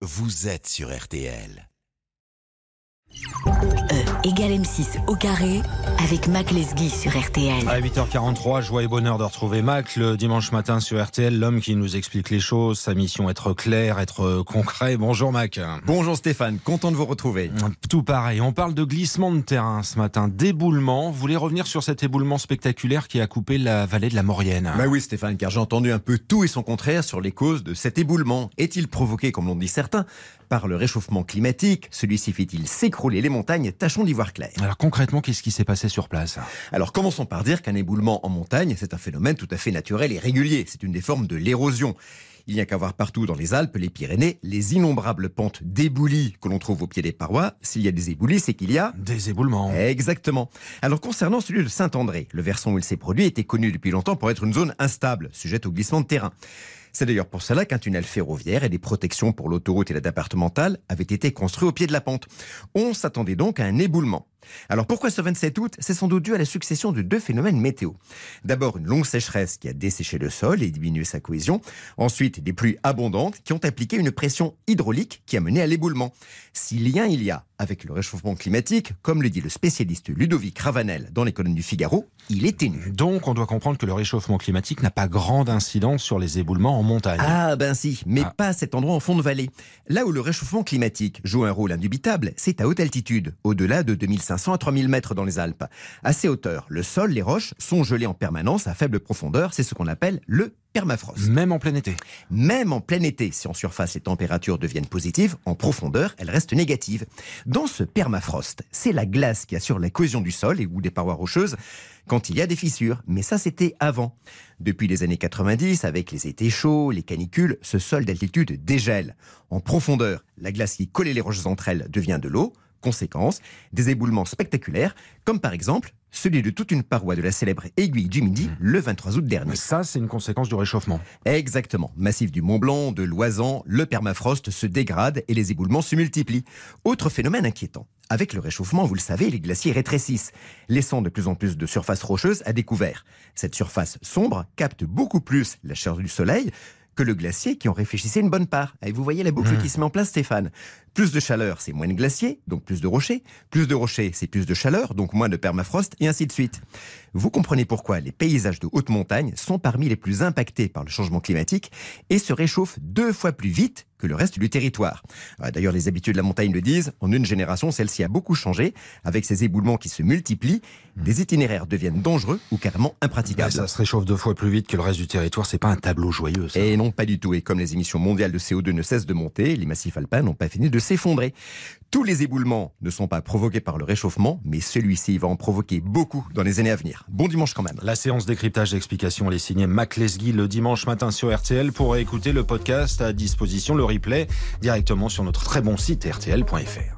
vous êtes sur RTL. E égale M6 au carré avec Mac Lesguy sur RTL. À 8h43, joie et bonheur de retrouver Mac le dimanche matin sur RTL, l'homme qui nous explique les choses, sa mission être clair, être concret. Bonjour Mac. Bonjour Stéphane, content de vous retrouver. Tout pareil, on parle de glissement de terrain ce matin, d'éboulement. Vous voulez revenir sur cet éboulement spectaculaire qui a coupé la vallée de la Maurienne? Bah oui Stéphane, car j'ai entendu un peu tout et son contraire sur les causes de cet éboulement. Est-il provoqué, comme l'ont dit certains, par le réchauffement climatique Celui-ci fait-il s'écrouler les montagnes? Tâchons d'y voir clair. Alors concrètement, qu'est-ce qui s'est passé sur place? Alors commençons par dire qu'un éboulement en montagne, c'est un phénomène tout à fait naturel et régulier. C'est une des formes de l'érosion. Il n'y a qu'à voir partout dans les Alpes, les Pyrénées, les innombrables pentes d'éboulis que l'on trouve au pied des parois. S'il y a des éboulis, c'est qu'il y a des éboulements. Exactement. Alors concernant celui de Saint-André, le versant où il s'est produit était connu depuis longtemps pour être une zone instable, sujette au glissement de terrain. C'est d'ailleurs pour cela qu'un tunnel ferroviaire et des protections pour l'autoroute et la départementale avaient été construits au pied de la pente. On s'attendait donc à un éboulement. Alors pourquoi ce 27 août C'est sans doute dû à la succession de deux phénomènes météo. D'abord une longue sécheresse qui a desséché le sol et diminué sa cohésion. Ensuite des pluies abondantes qui ont appliqué une pression hydraulique qui a mené à l'éboulement. Si lien il y a avec le réchauffement climatique, comme le dit le spécialiste Ludovic Ravanel dans les colonnes du Figaro, il est ténu. Donc on doit comprendre que le réchauffement climatique n'a pas grande incidence sur les éboulements en montagne. Ah ben si, mais ah. pas à cet endroit en fond de vallée. Là où le réchauffement climatique joue un rôle indubitable, c'est à haute altitude, au-delà de 2500 à 3000 mètres dans les Alpes. À ces hauteurs, le sol, les roches sont gelées en permanence à faible profondeur, c'est ce qu'on appelle le permafrost. Même en plein été Même en plein été, si en surface les températures deviennent positives, en profondeur elles restent négatives. Dans ce permafrost, c'est la glace qui assure la cohésion du sol et ou des parois rocheuses quand il y a des fissures. Mais ça, c'était avant. Depuis les années 90, avec les étés chauds, les canicules, ce sol d'altitude dégèle. En profondeur, la glace qui collait les roches entre elles devient de l'eau. Conséquence, des éboulements spectaculaires, comme par exemple celui de toute une paroi de la célèbre aiguille du Midi le 23 août dernier. Ça, c'est une conséquence du réchauffement. Exactement. Massif du Mont Blanc, de l'Oisan, le permafrost se dégrade et les éboulements se multiplient. Autre phénomène inquiétant. Avec le réchauffement, vous le savez, les glaciers rétrécissent, laissant de plus en plus de surfaces rocheuses à découvert. Cette surface sombre capte beaucoup plus la chaleur du soleil, que le glacier qui en réfléchissait une bonne part. Et vous voyez la boucle mmh. qui se met en place, Stéphane. Plus de chaleur, c'est moins de glacier, donc plus de rochers. Plus de rochers, c'est plus de chaleur, donc moins de permafrost, et ainsi de suite. Vous comprenez pourquoi les paysages de haute montagne sont parmi les plus impactés par le changement climatique et se réchauffent deux fois plus vite que le reste du territoire. Ah, d'ailleurs, les habitudes de la montagne le disent, en une génération, celle-ci a beaucoup changé. Avec ces éboulements qui se multiplient, des itinéraires deviennent dangereux ou carrément impraticables. ça se réchauffe deux fois plus vite que le reste du territoire, c'est pas un tableau joyeux. Ça. Et non, pas du tout. Et comme les émissions mondiales de CO2 ne cessent de monter, les massifs alpins n'ont pas fini de s'effondrer. Tous les éboulements ne sont pas provoqués par le réchauffement, mais celui-ci va en provoquer beaucoup dans les années à venir. Bon dimanche quand même. La séance décryptage d'explication, elle est signée Mac Lesguy le dimanche matin sur RTL. Pour écouter le podcast à disposition, le replay directement sur notre très bon site rtl.fr.